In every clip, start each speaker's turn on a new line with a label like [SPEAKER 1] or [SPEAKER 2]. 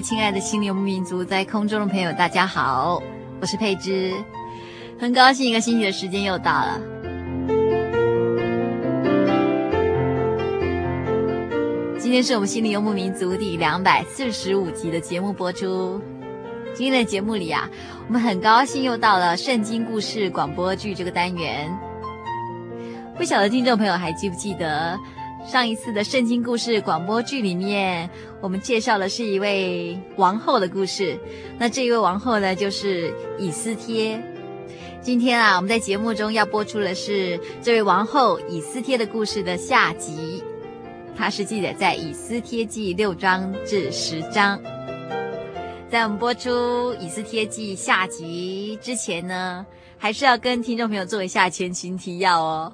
[SPEAKER 1] 亲爱的心灵游牧民族，在空中的朋友，大家好，我是佩芝，很高兴一个星期的时间又到了。今天是我们心灵游牧民族第两百四十五集的节目播出。今天的节目里啊，我们很高兴又到了圣经故事广播剧这个单元。不晓得听众朋友还记不记得？上一次的圣经故事广播剧里面，我们介绍的是一位王后的故事。那这一位王后呢，就是以斯帖。今天啊，我们在节目中要播出的是这位王后以斯帖的故事的下集。它是记载在以斯帖记六章至十章。在我们播出以斯帖记下集之前呢，还是要跟听众朋友做一下前情提要哦。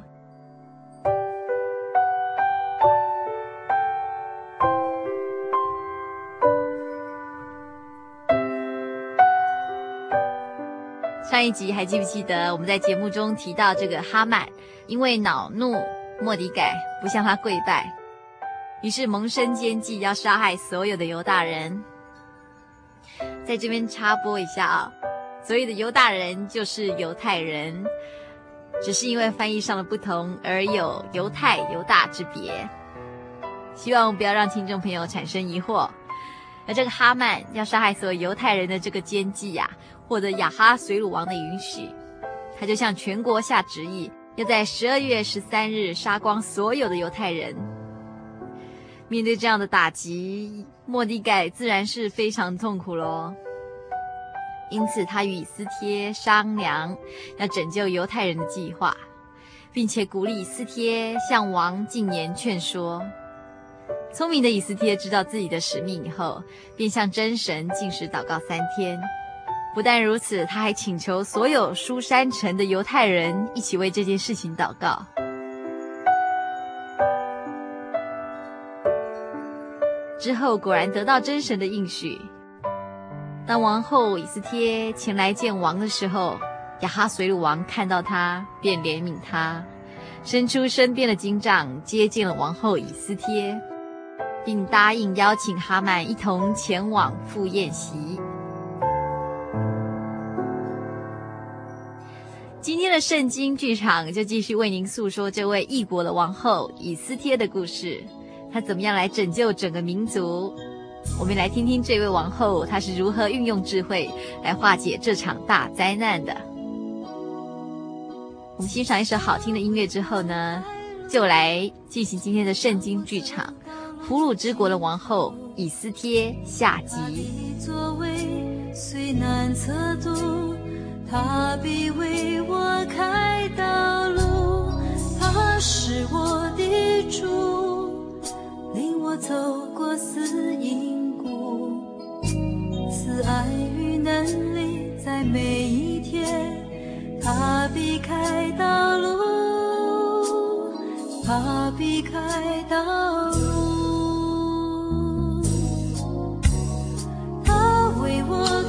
[SPEAKER 1] 上一集还记不记得我们在节目中提到这个哈曼，因为恼怒莫迪改不向他跪拜，于是萌生奸计要杀害所有的犹大人。在这边插播一下啊，所谓的犹大人就是犹太人，只是因为翻译上的不同而有犹太犹大之别。希望不要让听众朋友产生疑惑。而这个哈曼要杀害所有犹太人的这个奸计呀、啊。获得雅哈随鲁王的允许，他就向全国下旨意，要在十二月十三日杀光所有的犹太人。面对这样的打击，莫迪盖自然是非常痛苦喽。因此，他与以斯帖商量要拯救犹太人的计划，并且鼓励以斯帖向王进言劝说。聪明的以斯帖知道自己的使命以后，便向真神进食祷告三天。不但如此，他还请求所有书珊城的犹太人一起为这件事情祷告。之后果然得到真神的应许。当王后以斯帖前来见王的时候，亚哈随鲁王看到他，便怜悯他，伸出身边的金杖接见了王后以斯帖，并答应邀请哈曼一同前往赴宴席。今天的圣经剧场就继续为您诉说这位异国的王后以斯帖的故事，她怎么样来拯救整个民族？我们来听听这位王后她是如何运用智慧来化解这场大灾难的。我们欣赏一首好听的音乐之后呢，就来进行今天的圣经剧场《俘虏之国的王后以斯帖》下集。
[SPEAKER 2] 他必为我开道路，他是我的主，领我走过死荫谷，慈爱与能力在每一天，他必开道路。他必开道路，他为我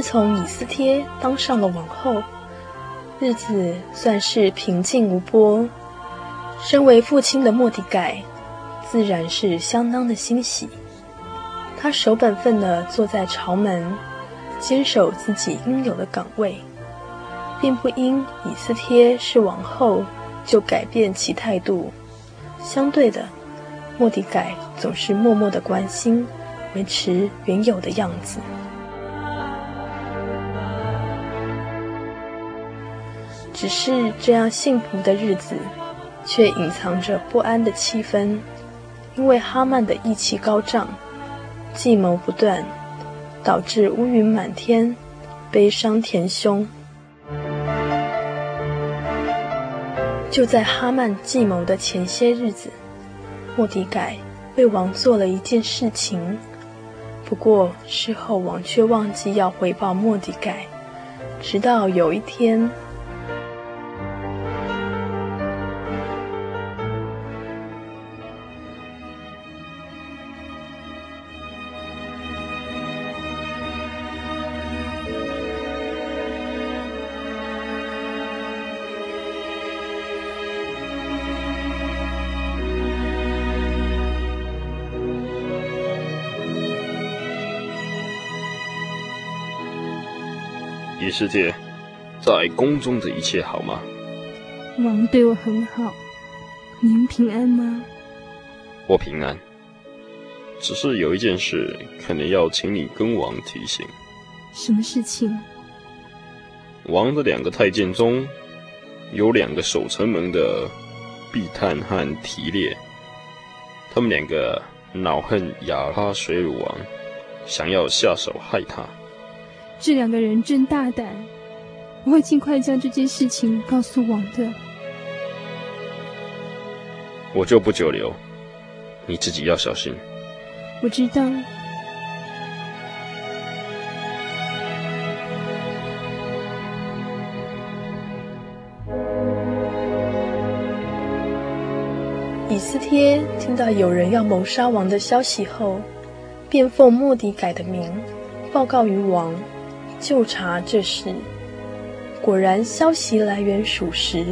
[SPEAKER 3] 自从以斯帖当上了王后，日子算是平静无波。身为父亲的莫迪改，自然是相当的欣喜。他守本分地坐在朝门，坚守自己应有的岗位，并不因以斯帖是王后就改变其态度。相对的，莫迪改总是默默地关心，维持原有的样子。只是这样幸福的日子，却隐藏着不安的气氛，因为哈曼的意气高涨，计谋不断，导致乌云满天，悲伤填胸。就在哈曼计谋的前些日子，莫迪改为王做了一件事情，不过事后王却忘记要回报莫迪改，直到有一天。
[SPEAKER 4] 以斯帖，在宫中的一切好吗？
[SPEAKER 5] 王对我很好，您平安吗？
[SPEAKER 4] 我平安，只是有一件事，可能要请你跟王提醒。
[SPEAKER 5] 什么事情？
[SPEAKER 4] 王的两个太监中，有两个守城门的，毕探和提列，他们两个恼恨雅哈水鲁王，想要下手害他。
[SPEAKER 5] 这两个人真大胆，我会尽快将这件事情告诉王的。
[SPEAKER 4] 我就不久留，你自己要小心。
[SPEAKER 5] 我知道。
[SPEAKER 3] 以斯帖听到有人要谋杀王的消息后，便奉莫迪改的名报告于王。就查这事，果然消息来源属实，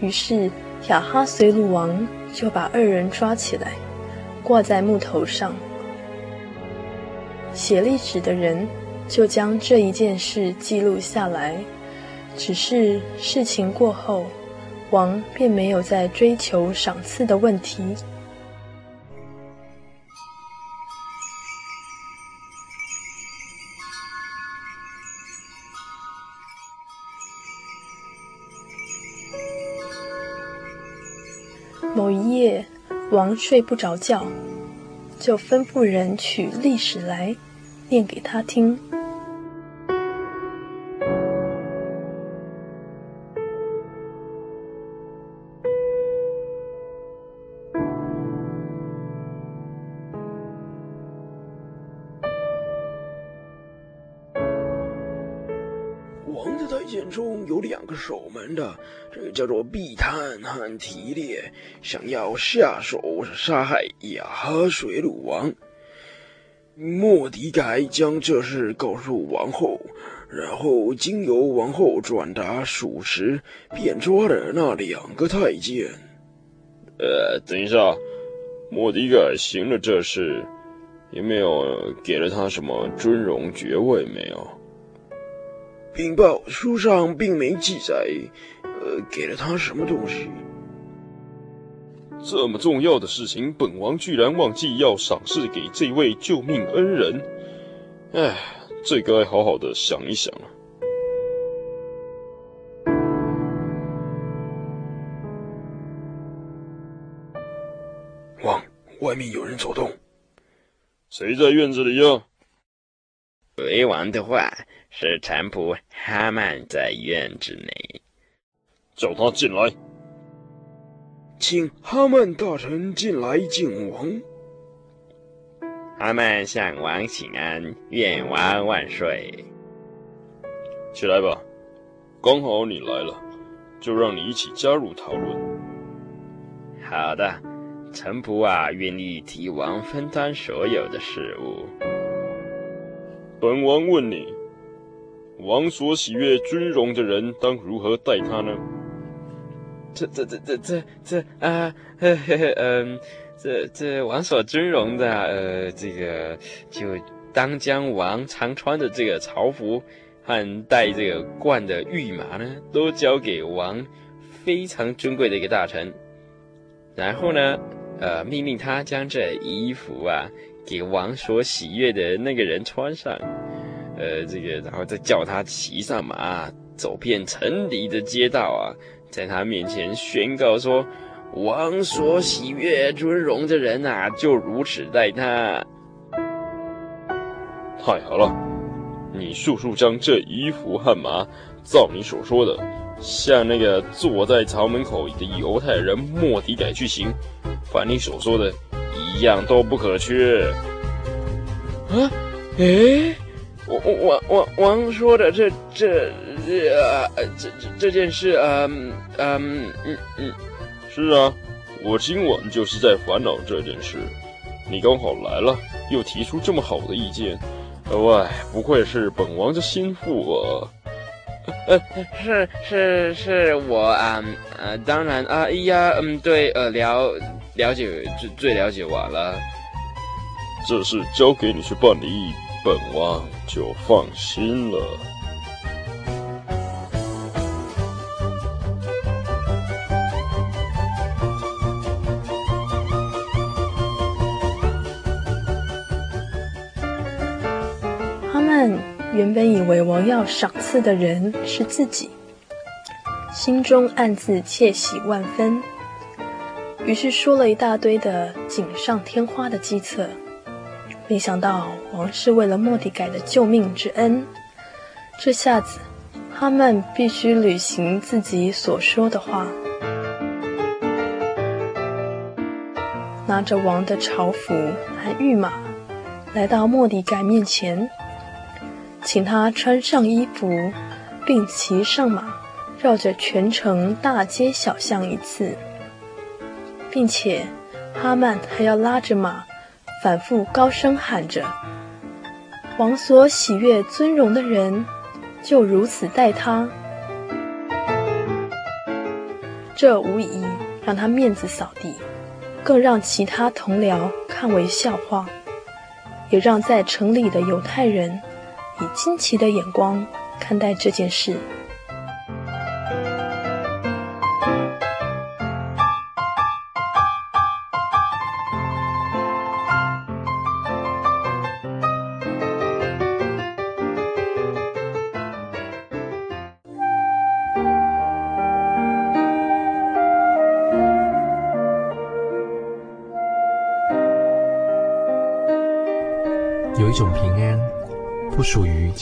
[SPEAKER 3] 于是雅哈随鲁王就把二人抓起来，挂在木头上。写历史的人就将这一件事记录下来。只是事情过后，王便没有再追求赏赐的问题。王睡不着觉，就吩咐人取历史来，念给他听。
[SPEAKER 6] 中有两个守门的，这个叫做碧探和提列，想要下手杀害亚哈水鲁王。莫迪改将这事告诉王后，然后经由王后转达属实，便抓了那两个太监。
[SPEAKER 4] 呃，等一下，莫迪改行了这事，有没有给了他什么尊荣爵位没有？
[SPEAKER 6] 禀报书上并没记载，呃，给了他什么东西？
[SPEAKER 4] 这么重要的事情，本王居然忘记要赏赐给这位救命恩人。哎，这该好好的想一想了。
[SPEAKER 6] 王，外面有人走动。
[SPEAKER 4] 谁在院子里呀？
[SPEAKER 7] 回王的话。是臣仆哈曼在院子内，
[SPEAKER 4] 叫他进来。
[SPEAKER 6] 请哈曼大臣进来见王。
[SPEAKER 7] 哈曼向王请安，愿王万岁。
[SPEAKER 4] 起来吧，刚好你来了，就让你一起加入讨论。
[SPEAKER 7] 好的，臣仆啊，愿意替王分担所有的事务。
[SPEAKER 4] 本王问你。王所喜悦尊荣的人，当如何待他呢？
[SPEAKER 7] 这、这、这、这、这、这啊，呵呵呵，嗯，这、这王所尊荣的，呃，这个就当将王常穿的这个朝服和戴这个冠的御马呢，都交给王非常尊贵的一个大臣，然后呢，呃，命令他将这衣服啊，给王所喜悦的那个人穿上。呃，这个，然后再叫他骑上马，走遍城里的街道啊，在他面前宣告说：“王所喜悦尊荣的人啊，就如此待他。”
[SPEAKER 4] 太好了，你速速将这衣服和马，照你所说的，向那个坐在朝门口的犹太人莫迪改去行，凡你所说的，一样都不可缺。
[SPEAKER 6] 啊，诶。王王王王说的这这呃这这这件事，嗯嗯嗯嗯，
[SPEAKER 4] 是啊，我今晚就是在烦恼这件事。你刚好来了，又提出这么好的意见，喂，不愧是本王的心腹啊！
[SPEAKER 7] 呃，是是是我啊，呃，当然啊，哎呀，嗯，对，呃，了了解最最了解我了。
[SPEAKER 4] 这事交给你去办理。本王就放心了。
[SPEAKER 3] 他们原本以为王要赏赐的人是自己，心中暗自窃喜万分，于是说了一大堆的锦上添花的计策。没想到王是为了莫迪改的救命之恩，这下子哈曼必须履行自己所说的话，拿着王的朝服和御马，来到莫迪改面前，请他穿上衣服，并骑上马，绕着全城大街小巷一次，并且哈曼还要拉着马。反复高声喊着：“王所喜悦尊荣的人，就如此待他。”这无疑让他面子扫地，更让其他同僚看为笑话，也让在城里的犹太人以惊奇的眼光看待这件事。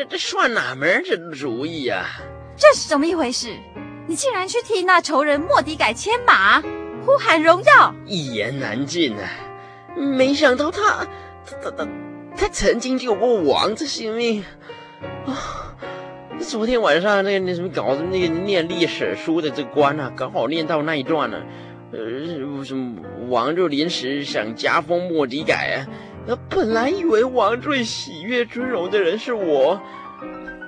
[SPEAKER 6] 这这算哪门子主意呀？
[SPEAKER 1] 这是怎么一回事？你竟然去替那仇人莫迪改牵马，呼喊荣耀！
[SPEAKER 6] 一言难尽啊！没想到他他他他他曾经救过王子性命啊！昨天晚上那个那什么搞的那个念历史书的这官啊，刚好念到那一段呢、啊，呃，什么王就临时想加封莫迪改啊。本来以为王最喜悦尊荣的人是我，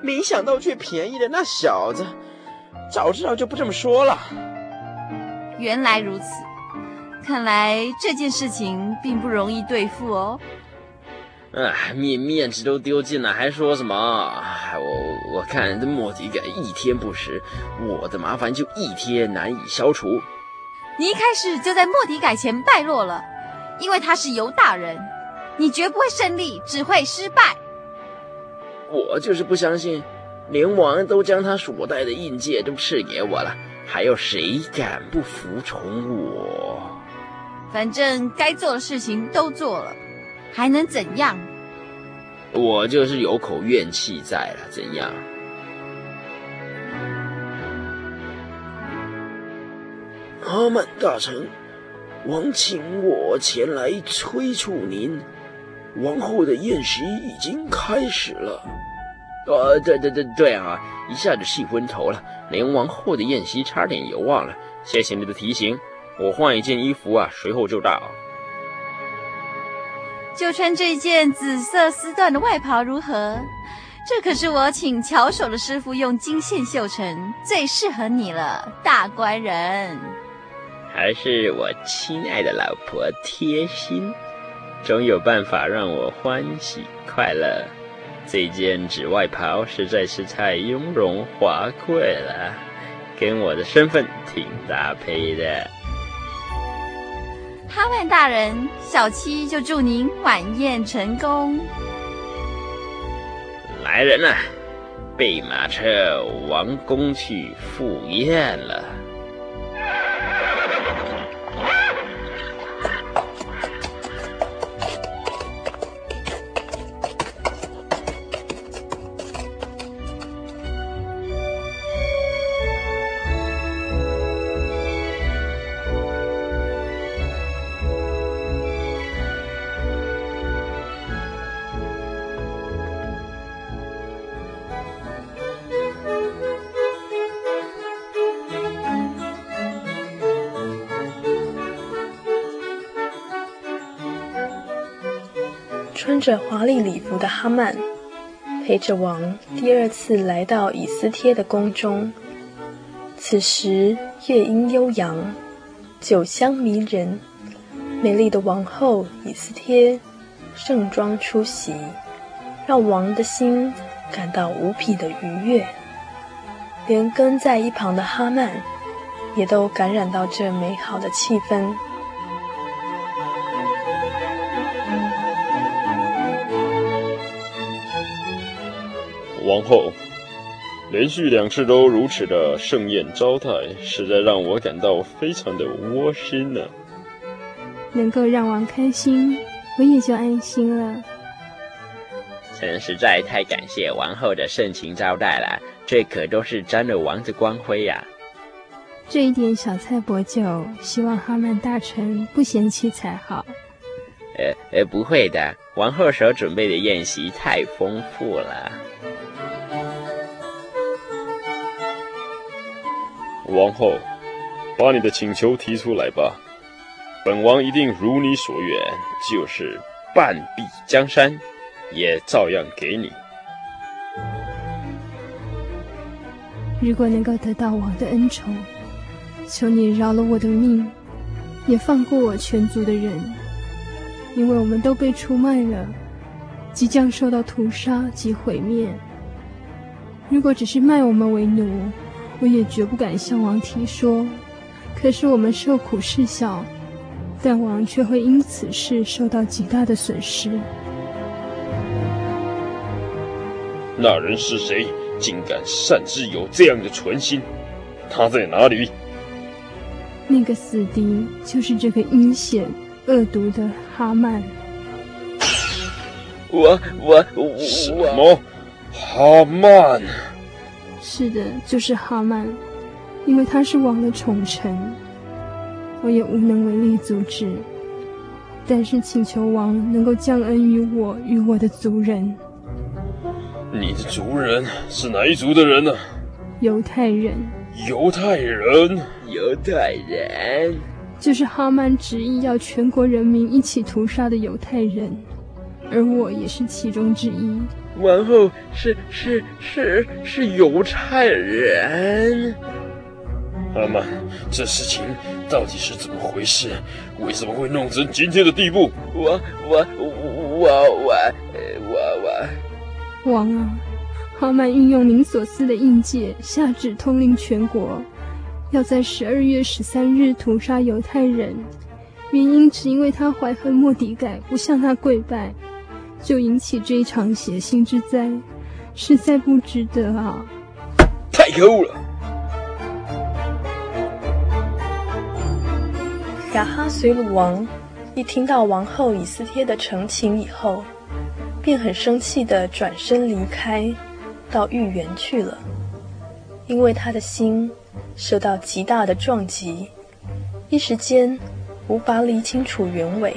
[SPEAKER 6] 没想到却便宜了那小子。早知道就不这么说了。
[SPEAKER 1] 原来如此，看来这件事情并不容易对付哦。
[SPEAKER 6] 哎，面面子都丢尽了，还说什么？我我看这莫迪改一天不食，我的麻烦就一天难以消除。
[SPEAKER 1] 你一开始就在莫迪改前败落了，因为他是犹大人。你绝不会胜利，只会失败。
[SPEAKER 6] 我就是不相信，连王都将他所带的印戒都赐给我了，还有谁敢不服从我？
[SPEAKER 1] 反正该做的事情都做了，还能怎样？
[SPEAKER 6] 我就是有口怨气在了，怎样？阿曼大臣，王请我前来催促您。王后的宴席已经开始了，呃，对对对对啊，一下子气昏头了，连王后的宴席差点也忘了。谢谢你的提醒，我换一件衣服啊，随后就到。
[SPEAKER 1] 就穿这件紫色丝缎的外袍如何？这可是我请巧手的师傅用金线绣成，最适合你了，大官人。
[SPEAKER 7] 还是我亲爱的老婆贴心。总有办法让我欢喜快乐。这件紫外袍实在是太雍容华贵了，跟我的身份挺搭配的。
[SPEAKER 1] 哈曼大人，小七就祝您晚宴成功。
[SPEAKER 7] 来人呐，备马车，王宫去赴宴了。
[SPEAKER 3] 穿着华丽礼服的哈曼，陪着王第二次来到以斯帖的宫中。此时乐音悠扬，酒香迷人，美丽的王后以斯帖盛装出席，让王的心感到无比的愉悦。连跟在一旁的哈曼，也都感染到这美好的气氛。
[SPEAKER 4] 王后，连续两次都如此的盛宴招待，实在让我感到非常的窝心呢、啊。
[SPEAKER 5] 能够让王开心，我也就安心了。
[SPEAKER 6] 臣实在太感谢王后的盛情招待了，这可都是沾了王的光辉呀、啊。
[SPEAKER 5] 这一点小菜薄酒，希望哈曼大臣不嫌弃才好。
[SPEAKER 6] 呃呃，不会的，王后所准备的宴席太丰富了。
[SPEAKER 4] 王后，把你的请求提出来吧，本王一定如你所愿，就是半壁江山，也照样给你。
[SPEAKER 5] 如果能够得到王的恩宠，求你饶了我的命，也放过我全族的人，因为我们都被出卖了，即将受到屠杀及毁灭。如果只是卖我们为奴，我也绝不敢向王提说。可是我们受苦事小，但王却会因此事受到极大的损失。
[SPEAKER 4] 那人是谁？竟敢擅自有这样的存心？他在哪里？
[SPEAKER 5] 那个死敌就是这个阴险恶毒的哈曼。
[SPEAKER 6] 我我我
[SPEAKER 4] 什么？哈曼？
[SPEAKER 5] 是的，就是哈曼，因为他是王的宠臣，我也无能为力阻止。但是请求王能够降恩于我与我的族人。
[SPEAKER 4] 你的族人是哪一族的人呢？
[SPEAKER 5] 犹太人。
[SPEAKER 4] 犹太人，
[SPEAKER 6] 犹太人，
[SPEAKER 5] 就是哈曼执意要全国人民一起屠杀的犹太人，而我也是其中之一。
[SPEAKER 6] 王后是是是是犹太人。
[SPEAKER 4] 阿曼，这事情到底是怎么回事？为什么会弄成今天的地步？
[SPEAKER 6] 我我我我我我
[SPEAKER 5] 我王啊，哈曼运用您所赐的印戒，下旨通令全国，要在十二月十三日屠杀犹太人，原因只因为他怀恨莫迪改，不向他跪拜。就引起这一场血腥之灾，实在不值得啊！
[SPEAKER 4] 太可恶了！
[SPEAKER 3] 雅哈随鲁王一听到王后以斯帖的陈情以后，便很生气的转身离开，到御园去了。因为他的心受到极大的撞击，一时间无法理清楚原委。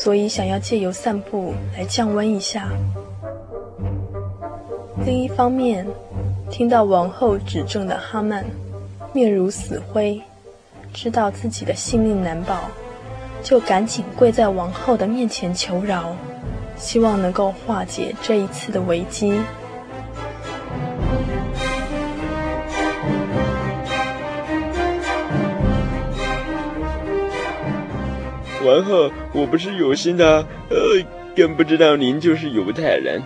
[SPEAKER 3] 所以想要借由散步来降温一下。另一方面，听到王后指证的哈曼，面如死灰，知道自己的性命难保，就赶紧跪在王后的面前求饶，希望能够化解这一次的危机。
[SPEAKER 6] 王后，我不是有心的，呃，更不知道您就是犹太人，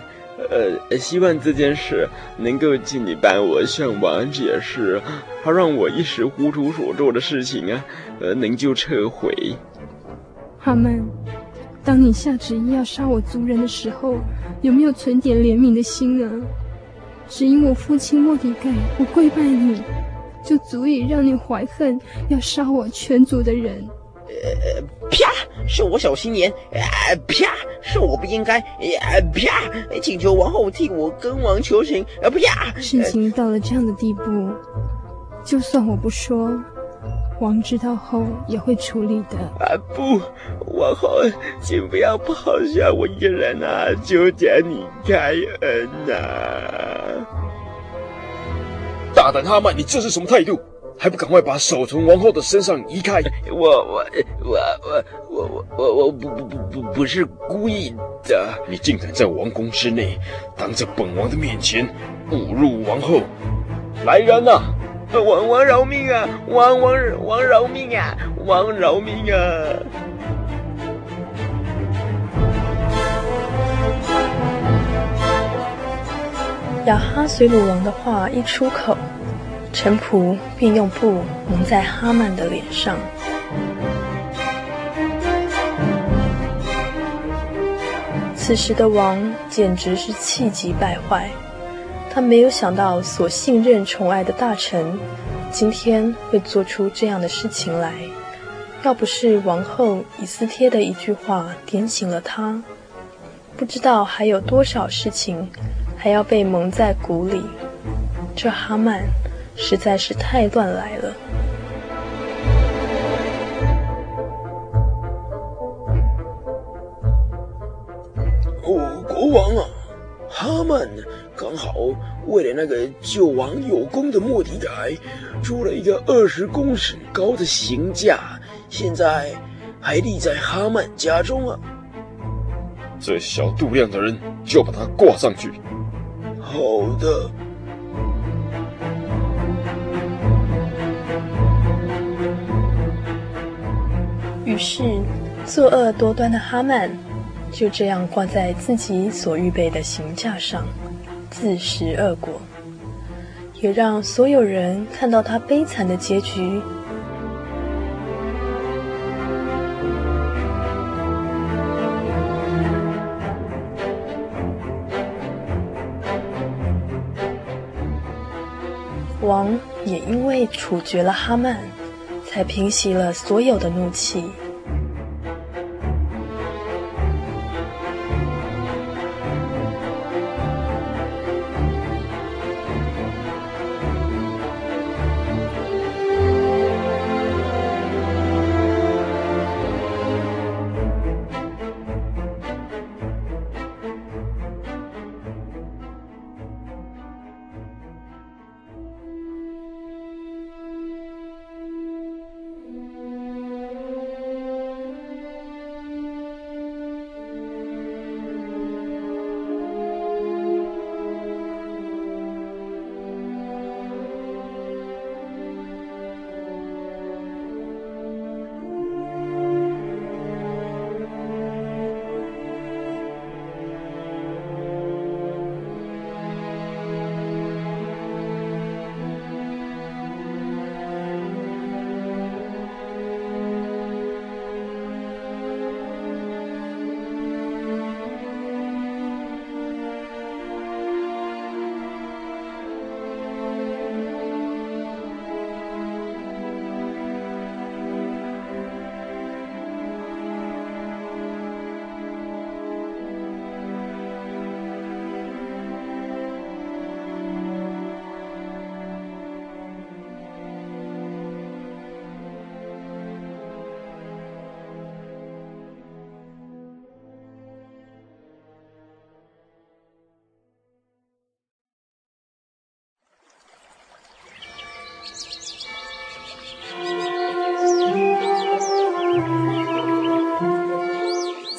[SPEAKER 6] 呃，希望这件事能够请你帮我向王解释，好让我一时糊涂所做的事情啊，呃，能就撤回。
[SPEAKER 5] 哈曼，当你下旨意要杀我族人的时候，有没有存点怜悯的心啊？只因我父亲莫迪盖不跪拜你，就足以让你怀恨要杀我全族的人。
[SPEAKER 8] 呃，啪！是我小心眼，呃，啪！是我不应该，呃，啪！请求王后替我跟王求情，呃，啪！
[SPEAKER 5] 事情到了这样的地步，就算我不说，王知道后也会处理的。
[SPEAKER 6] 啊，不，王后，请不要抛下我一个人啊！求求你开恩啊！
[SPEAKER 4] 大胆哈曼，你这是什么态度？还不赶快把手从王后的身上移开！
[SPEAKER 6] 我我我我我我我不不不不不是故意的！
[SPEAKER 4] 你竟敢在王宫之内，当着本王的面前侮辱王后！来人呐！
[SPEAKER 6] 王王饶命啊！王王王饶命啊！王饶命啊！
[SPEAKER 3] 亚哈随鲁王的话一出口，臣仆便用布蒙在哈曼的脸上。此时的王简直是气急败坏，他没有想到所信任宠爱的大臣，今天会做出这样的事情来。要不是王后以斯帖的一句话点醒了他，不知道还有多少事情。还要被蒙在鼓里，这哈曼实在是太乱来了。
[SPEAKER 4] 哦，国王啊，哈曼刚好为了那个救王有功的莫迪台，出了一个二十公尺高的刑架，现在还立在哈曼家中啊。
[SPEAKER 9] 这小肚量的人，就把他挂上去。
[SPEAKER 4] 好的。
[SPEAKER 3] 于是，作恶多端的哈曼就这样挂在自己所预备的刑架上，自食恶果，也让所有人看到他悲惨的结局。王也因为处决了哈曼，才平息了所有的怒气。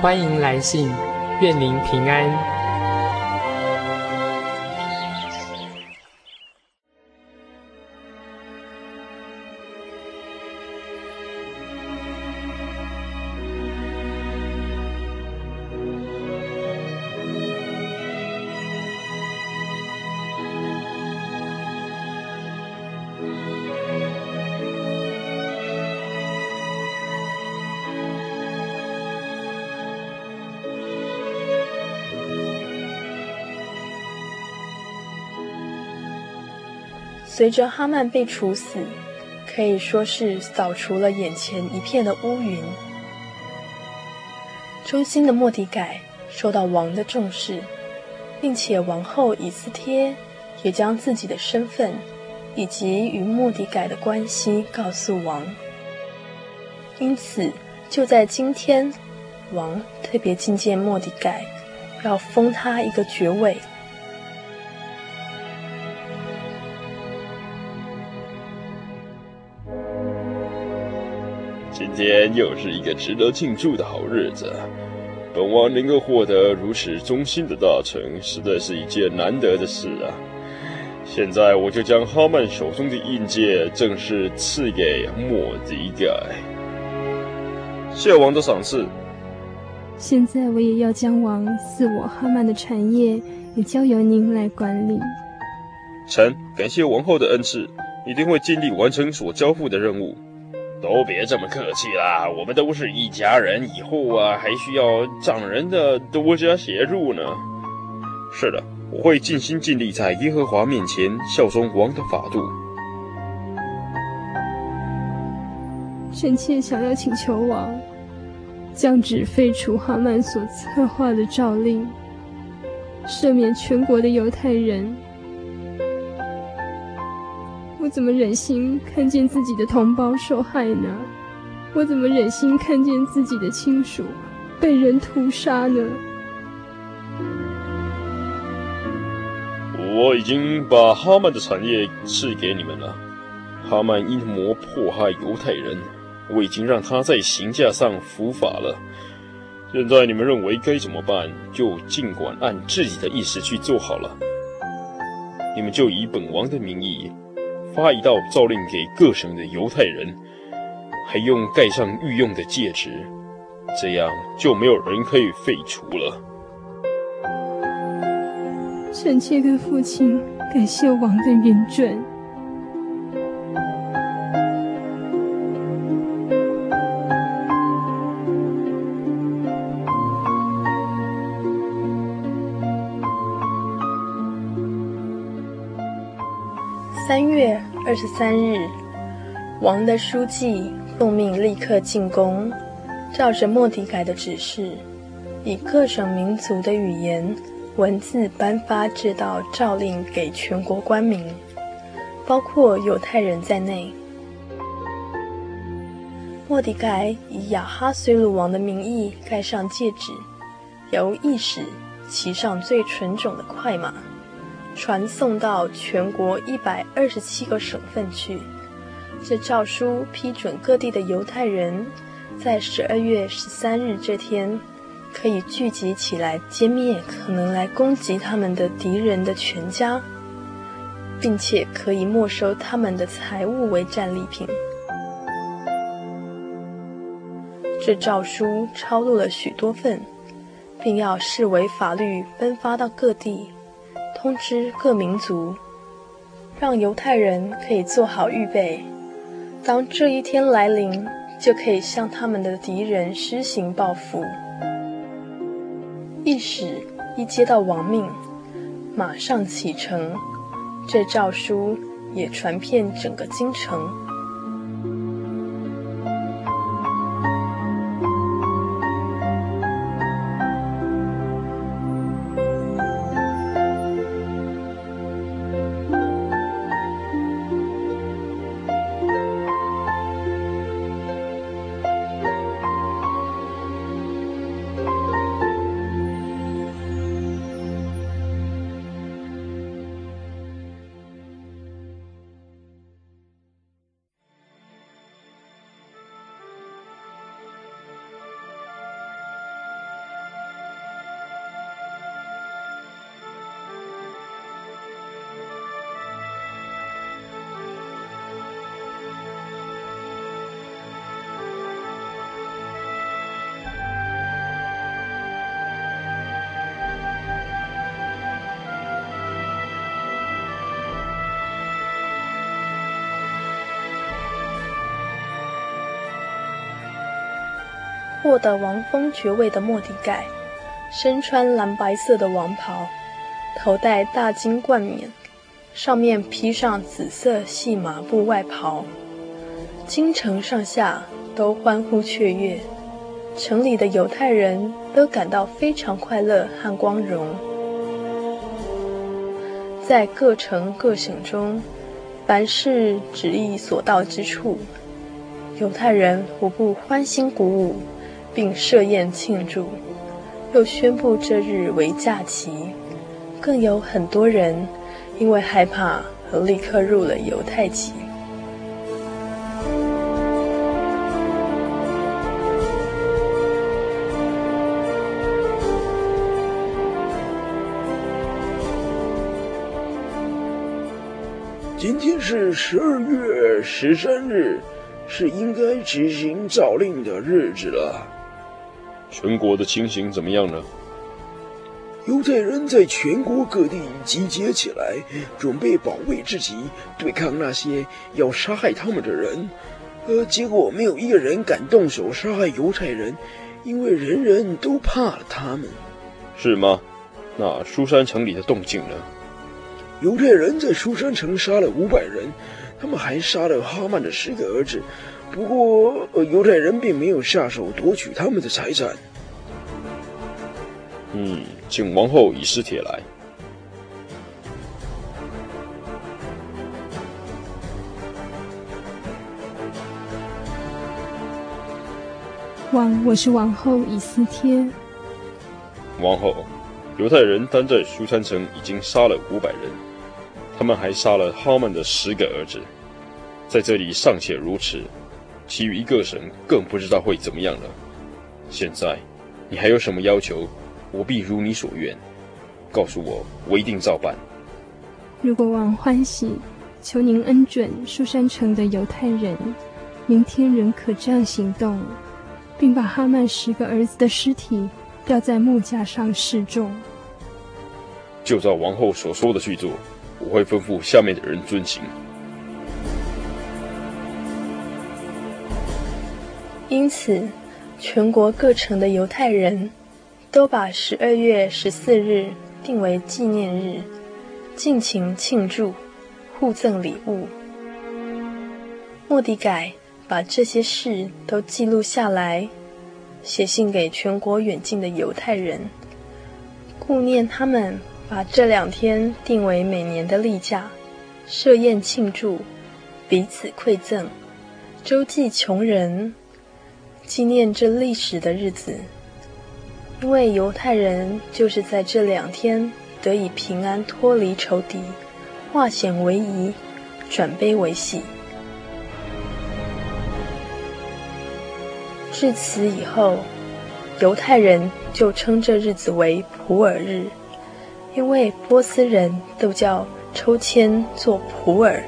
[SPEAKER 10] 欢迎来信，愿您平安。
[SPEAKER 3] 随着哈曼被处死，可以说是扫除了眼前一片的乌云。忠心的莫迪改受到王的重视，并且王后以斯帖也将自己的身份以及与莫迪改的关系告诉王。因此，就在今天，王特别觐见莫迪改，要封他一个爵位。
[SPEAKER 4] 天又是一个值得庆祝的好日子，本王能够获得如此忠心的大臣，实在是一件难得的事啊！现在我就将哈曼手中的印戒正式赐给莫迪盖。谢王的赏赐。
[SPEAKER 5] 现在我也要将王赐我哈曼的产业也交由您来管理。
[SPEAKER 4] 臣感谢王后的恩赐，一定会尽力完成所交付的任务。都别这么客气啦，我们都是一家人，以后啊还需要长人的多加协助呢。是的，我会尽心尽力在耶和华面前效忠王的法度。
[SPEAKER 5] 臣妾想要请求王降旨废除哈曼所策划的诏令，赦免全国的犹太人。怎么忍心看见自己的同胞受害呢？我怎么忍心看见自己的亲属被人屠杀呢？
[SPEAKER 4] 我已经把哈曼的产业赐给你们了。哈曼阴谋迫害犹太人，我已经让他在刑架上伏法了。现在你们认为该怎么办，就尽管按自己的意思去做好了。你们就以本王的名义。发一道诏令给各省的犹太人，还用盖上御用的戒指，这样就没有人可以废除了。
[SPEAKER 5] 臣妾跟父亲感谢王的允准。
[SPEAKER 3] 二十三日，王的书记奉命立刻进宫，照着莫迪改的指示，以各省民族的语言文字颁发这道诏令给全国官民，包括犹太人在内。莫迪改以亚哈随鲁王的名义盖上戒指，由驿使骑上最纯种的快马。传送到全国一百二十七个省份去。这诏书批准各地的犹太人，在十二月十三日这天，可以聚集起来歼灭可能来攻击他们的敌人的全家，并且可以没收他们的财物为战利品。这诏书抄录了许多份，并要视为法律分发到各地。通知各民族，让犹太人可以做好预备。当这一天来临，就可以向他们的敌人施行报复。一使一接到王命，马上启程。这诏书也传遍整个京城。的王封爵位的莫迪盖，身穿蓝白色的王袍，头戴大金冠冕，上面披上紫色细麻布外袍，京城上下都欢呼雀跃，城里的犹太人都感到非常快乐和光荣。在各城各省中，凡是旨意所到之处，犹太人无不欢欣鼓舞，并设宴庆祝，又宣布这日为假期。更有很多人因为害怕而立刻入了犹太籍。
[SPEAKER 6] 今天是十二月十三日，是应该执行诏令的日子了。
[SPEAKER 4] 全国的情形怎么样呢？
[SPEAKER 6] 犹太人在全国各地集结起来，准备保卫自己，对抗那些要杀害他们的人。呃，结果没有一个人敢动手杀害犹太人，因为人人都怕了他们。
[SPEAKER 4] 是吗？那苏山城里的动静呢？
[SPEAKER 6] 犹太人在苏山城杀了五百人，他们还杀了哈曼的十个儿子。不过，犹太人并没有下手夺取他们的财产。
[SPEAKER 4] 嗯，请王后以斯帖来。
[SPEAKER 5] 王，我是王后以斯帖。
[SPEAKER 4] 王后，犹太人单在书珊城已经杀了五百人。他们还杀了哈曼的十个儿子，在这里尚且如此，其余一个神更不知道会怎么样了。现在，你还有什么要求？我必如你所愿，告诉我，我一定照办。
[SPEAKER 5] 如果王欢喜，求您恩准书山城的犹太人，明天仍可这样行动，并把哈曼十个儿子的尸体吊在木架上示众。
[SPEAKER 4] 就照王后所说的去做。我会吩咐下面的人遵行。
[SPEAKER 3] 因此，全国各城的犹太人都把十二月十四日定为纪念日，尽情庆祝，互赠礼物。莫迪改把这些事都记录下来，写信给全国远近的犹太人，顾念他们。把这两天定为每年的例假，设宴庆祝，彼此馈赠，周济穷人，纪念这历史的日子。因为犹太人就是在这两天得以平安脱离仇敌，化险为夷，转悲为喜。至此以后，犹太人就称这日子为普尔日。因为波斯人都叫抽签做普尔。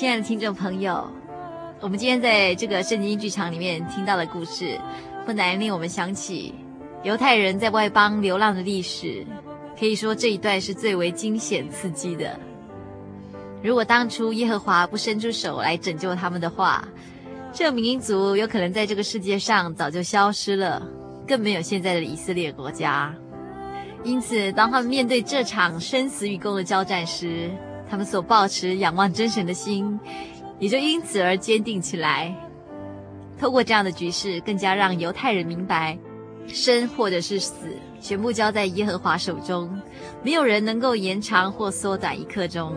[SPEAKER 1] 亲爱的听众朋友，我们今天在这个圣经剧场里面听到的故事，不难令我们想起犹太人在外邦流浪的历史。可以说这一段是最为惊险刺激的。如果当初耶和华不伸出手来拯救他们的话，这个民族有可能在这个世界上早就消失了，更没有现在的以色列国家。因此，当他们面对这场生死与共的交战时，他们所抱持仰望真神的心，也就因此而坚定起来。透过这样的局势，更加让犹太人明白，生或者是死，全部交在耶和华手中，没有人能够延长或缩短一刻钟。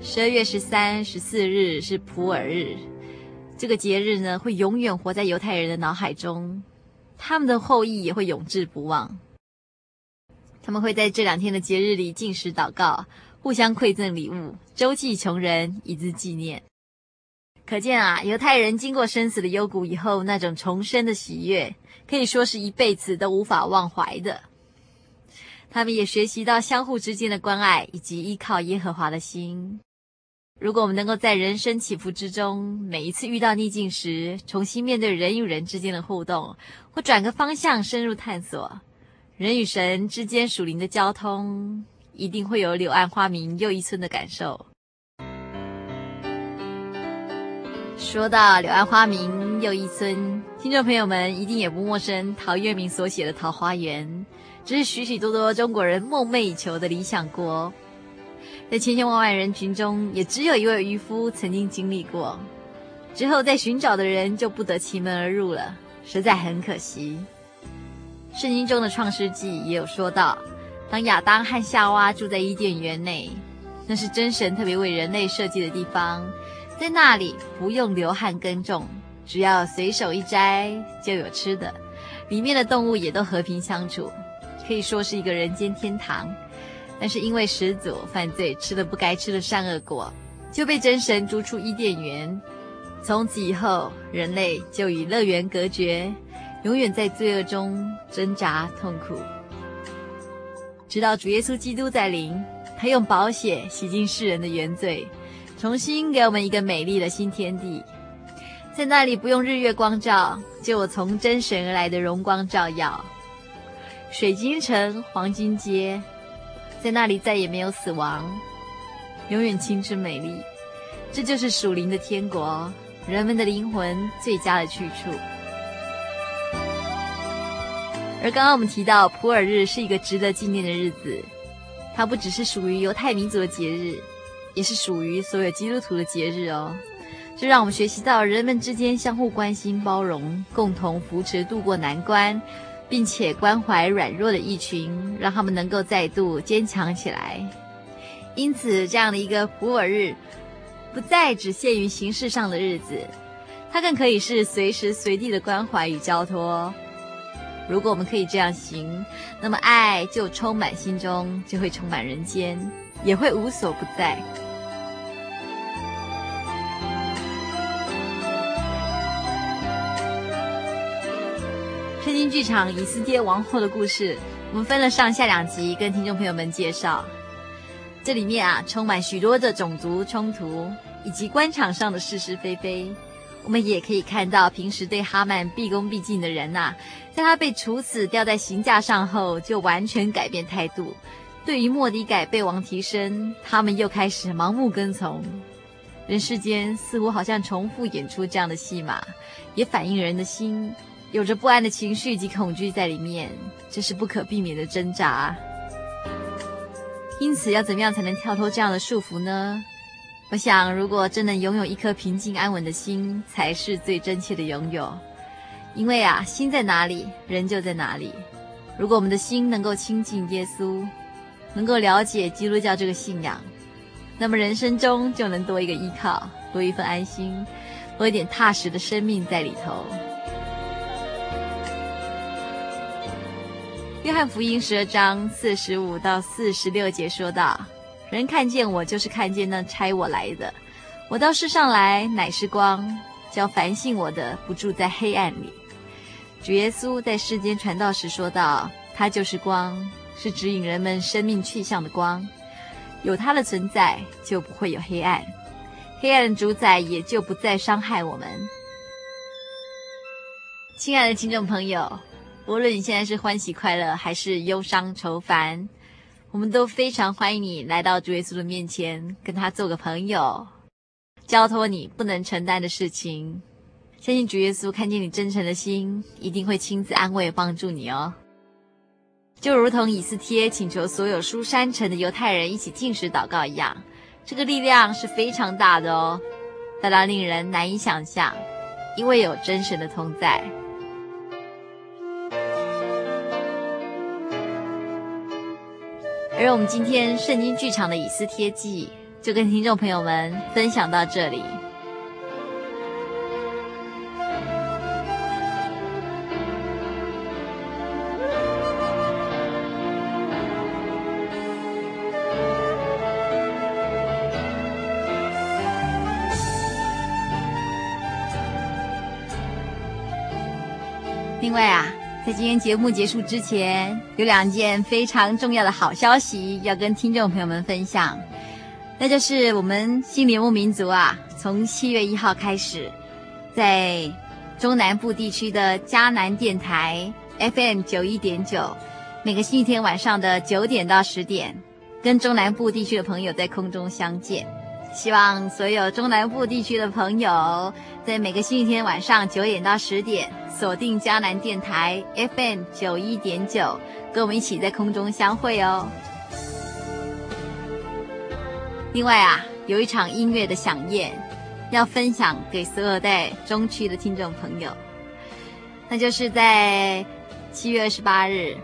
[SPEAKER 1] 十二月十三、十四日是普尔日，这个节日呢，会永远活在犹太人的脑海中，他们的后裔也会永志不忘。他们会在这两天的节日里禁食祷告，互相馈赠礼物，周济穷人，以资纪念。可见啊，犹太人经过生死的幽谷以后，那种重生的喜悦，可以说是一辈子都无法忘怀的。他们也学习到相互之间的关爱，以及依靠耶和华的心。如果我们能够在人生起伏之中，每一次遇到逆境时，重新面对人与人之间的互动，或转个方向深入探索。人与神之间属灵的交通，一定会有柳暗花明又一村的感受。说到柳暗花明又一村，听众朋友们一定也不陌生陶渊明所写的《桃花源》，这是许许多多中国人梦寐以求的理想国。在千千万万人群中，也只有一位渔夫曾经经历过，之后再寻找的人就不得其门而入了，实在很可惜。圣经中的创世纪也有说到，当亚当和夏娃住在伊甸园内，那是真神特别为人类设计的地方，在那里不用流汗耕种，只要随手一摘就有吃的，里面的动物也都和平相处，可以说是一个人间天堂。但是因为始祖犯罪，吃了不该吃的善恶果，就被真神逐出伊甸园，从此以后，人类就与乐园隔绝。永远在罪恶中挣扎痛苦，直到主耶稣基督在临，他用宝血洗净世人的原罪，重新给我们一个美丽的新天地，在那里不用日月光照，就有从真神而来的荣光照耀。水晶城、黄金街，在那里再也没有死亡，永远青春美丽。这就是属灵的天国，人们的灵魂最佳的去处。而刚刚我们提到普尔日是一个值得纪念的日子，它不只是属于犹太民族的节日，也是属于所有基督徒的节日哦。这让我们学习到人们之间相互关心、包容，共同扶持度过难关，并且关怀软弱的一群，让他们能够再度坚强起来。因此，这样的一个普尔日，不再只限于形式上的日子，它更可以是随时随地的关怀与交托。如果我们可以这样行，那么爱就充满心中，就会充满人间，也会无所不在。圣经剧场以斯帖王后的故事，我们分了上下两集跟听众朋友们介绍。这里面啊，充满许多的种族冲突，以及官场上的是是非非。我们也可以看到，平时对哈曼毕恭毕敬的人呐、啊，在他被处死、吊在刑架上后，就完全改变态度。对于莫迪改被王提升，他们又开始盲目跟从。人世间似乎好像重复演出这样的戏码，也反映人的心有着不安的情绪及恐惧在里面，这是不可避免的挣扎。因此，要怎么样才能跳脱这样的束缚呢？我想，如果真能拥有一颗平静安稳的心，才是最真切的拥有。因为啊，心在哪里，人就在哪里。如果我们的心能够亲近耶稣，能够了解基督教这个信仰，那么人生中就能多一个依靠，多一份安心，多一点踏实的生命在里头。约翰福音十二章四十五到四十六节说道。人看见我，就是看见那差我来的。我到世上来，乃是光，叫凡信我的不住在黑暗里。主耶稣在世间传道时说道：“他就是光，是指引人们生命去向的光。有他的存在，就不会有黑暗。黑暗主宰也就不再伤害我们。亲爱的听众朋友，无论你现在是欢喜快乐还是忧伤愁烦，我们都非常欢迎你来到主耶稣的面前，跟他做个朋友，交托你不能承担的事情。相信主耶稣看见你真诚的心，一定会亲自安慰帮助你哦。就如同以斯帖请求所有书珊城的犹太人一起进食祷告一样，这个力量是非常大的哦，大到令人难以想象，因为有真神的同在。而我们今天圣经剧场的以斯帖记，就跟听众朋友们分享到这里。另外啊。在今天节目结束之前，有两件非常重要的好消息要跟听众朋友们分享，那就是我们心灵牧民族啊，从七月一号开始，在中南部地区的迦南电台 FM 九一点九，每个星期天晚上的九点到十点，跟中南部地区的朋友在空中相见。希望所有中南部地区的朋友，在每个星期天晚上九点到十点。锁定迦南电台 FM 九一点九，跟我们一起在空中相会哦。另外啊，有一场音乐的响宴，要分享给所有在中区的听众朋友，那就是在七月二十八日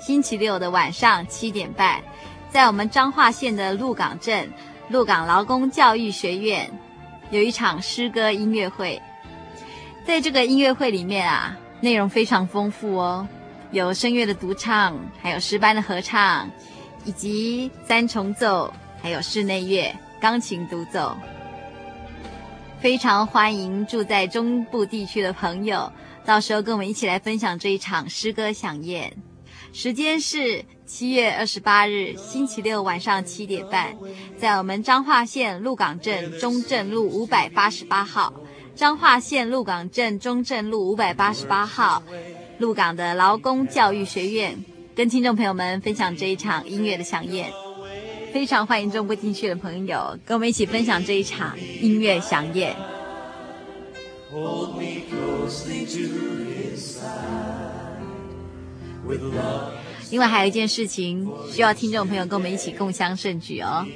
[SPEAKER 1] 星期六的晚上七点半，在我们彰化县的鹿港镇鹿港劳工教育学院，有一场诗歌音乐会。在这个音乐会里面啊，内容非常丰富哦，有声乐的独唱，还有诗班的合唱，以及三重奏，还有室内乐、钢琴独奏。非常欢迎住在中部地区的朋友，到时候跟我们一起来分享这一场诗歌饗宴。时间是七月二十八日星期六晚上七点半，在我们彰化县鹿港镇中正路五百八十八号。彰化县鹿港镇中正路五百八十八号，鹿港的劳工教育学院，跟听众朋友们分享这一场音乐的响宴，非常欢迎中国地区的朋友跟我们一起分享这一场音乐响宴。另外还有一件事情需要听众朋友跟我们一起共襄盛举哦，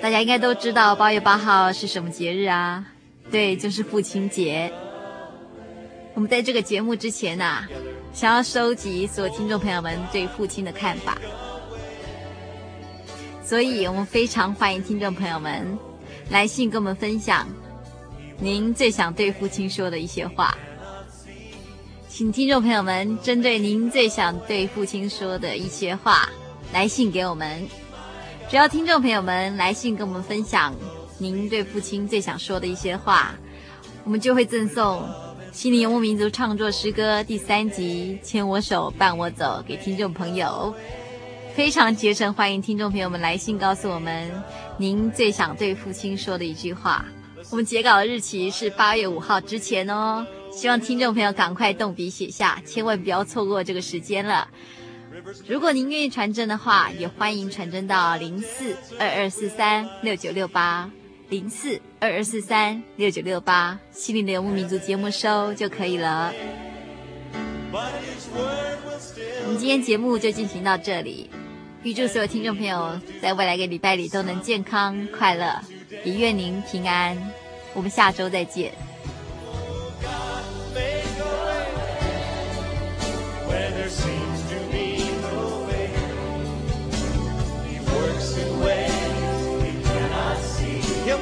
[SPEAKER 1] 大家应该都知道八月八号是什么节日啊？对，就是父亲节。我们在这个节目之前呐，想要收集所有听众朋友们对父亲的看法，所以我们非常欢迎听众朋友们来信跟我们分享您最想对父亲说的一些话。请听众朋友们针对您最想对父亲说的一些话来信给我们。只要听众朋友们来信跟我们分享。您对父亲最想说的一些话，我们就会赠送《心灵游牧民族创作诗歌》第三集《牵我手，伴我走》给听众朋友。非常竭诚欢迎听众朋友们来信告诉我们您最想对父亲说的一句话。我们截稿的日期是八月五号之前哦，希望听众朋友赶快动笔写下，千万不要错过这个时间了。如果您愿意传真的话，也欢迎传真到零四二二四三六九六八。零四二二四三六九六八，心灵的游牧民族节目收就可以了。我们今天节目就进行到这里，预祝所有听众朋友在未来一个礼拜里都能健康快乐，也愿您平安。我们下周再见。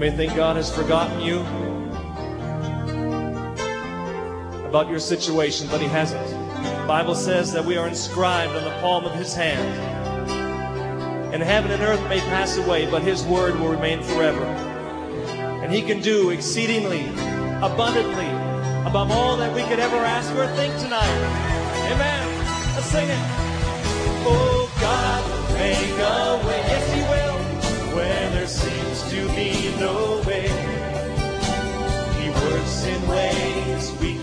[SPEAKER 11] may think God has forgotten you about your situation, but He hasn't. The Bible says that we are inscribed on the palm of His hand. And heaven and earth may pass away, but His word will remain forever. And He can do exceedingly, abundantly, above all that we could ever ask or think tonight. Amen. Let's sing it. Oh, God make a way. Yes, He will. Where there seems to be no way. He works in ways we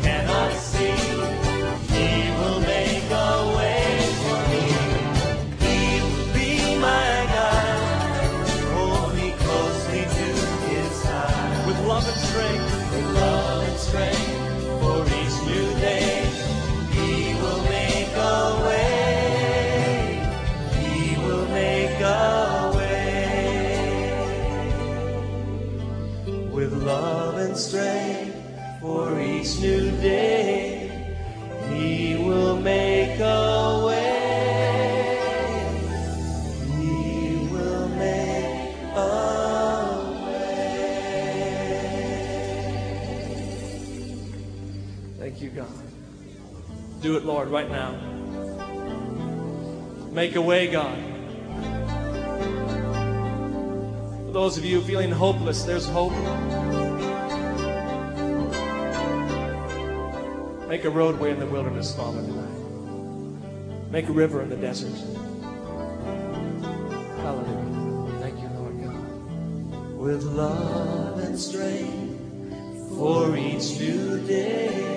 [SPEAKER 11] Lord, right now. Make a way, God. For those of you feeling hopeless, there's hope. Make a roadway in the wilderness, Father, tonight. Make a river in the desert. Hallelujah. Thank you, Lord God. With love and strength for each new day,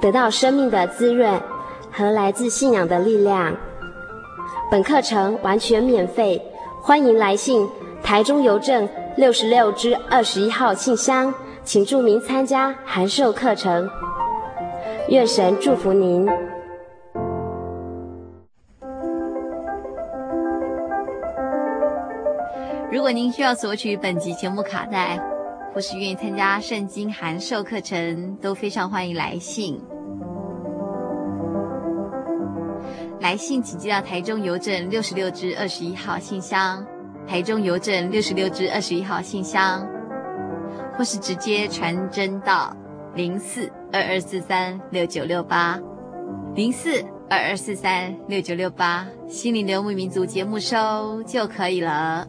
[SPEAKER 12] 得到生命的滋润和来自信仰的力量。本课程完全免费，欢迎来信台中邮政六十六支二十一号信箱，请注明参加函授课程。愿神祝福您。
[SPEAKER 1] 如果您需要索取本集节目卡带，或是愿意参加圣经函授课程，都非常欢迎来信。来信请寄到台中邮政六十六支二十一号信箱，台中邮政六十六支二十一号信箱，或是直接传真到零四二二四三六九六八，零四二二四三六九六八，心灵游牧民族节目收就可以了。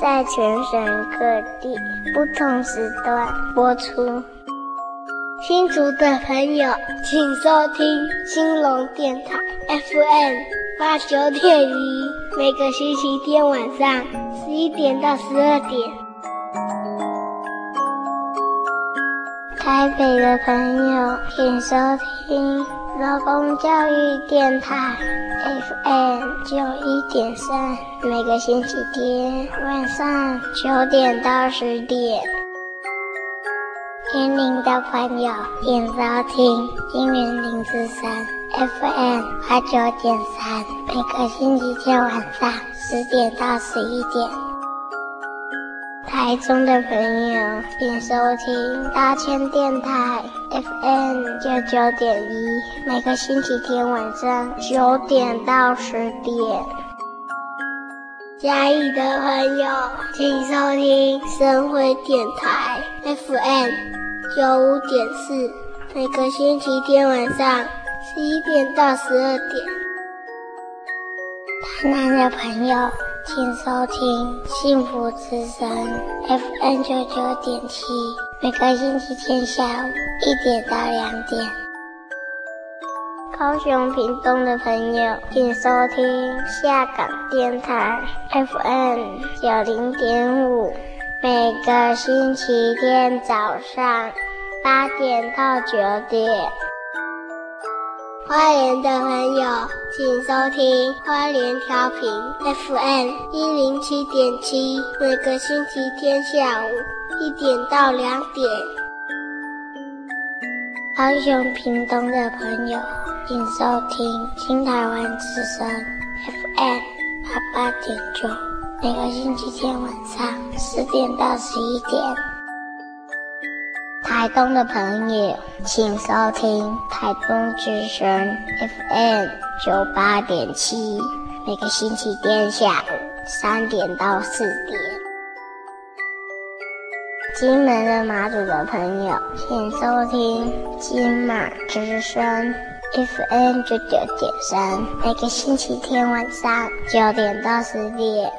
[SPEAKER 13] 在全省各地不同时段播出。新竹的朋友，请收听兴隆电台 FM 八九点一，每个星期天晚上十一点到十二点。台北的朋友，请收听劳工教育电台。FM 九一点三，每个星期天晚上九点到十点。天灵的朋友，请收听金源零四三 FM 八九点三，每个星期天晚上十点到十一点。台中的朋友，请收听大千电台 FM 九九点一，每个星期天晚上九点到十点。嘉义的朋友，请收听深辉电台 FM 九五点四，每个星期天晚上十一点到十二点。台南的朋友，请收听幸福之声 FM 九九点七，每个星期天下午一点到两点。高雄屏东的朋友，请收听下港电台 FM 九零点五，每个星期天早上八点到九点。花莲的朋友，请收听花莲调频 FM 一零七点七，每个星期天下午一点到两点。高雄屏东的朋友。请收听新台湾之声 FM 八八点九，每个星期天晚上十点到十一点。台东的朋友，请收听台东之声 FM 九八点七，每个星期天下午三点到四点。金门的马祖的朋友，请收听金马之声。FM 九九点三，每个星期天晚上九点到十点。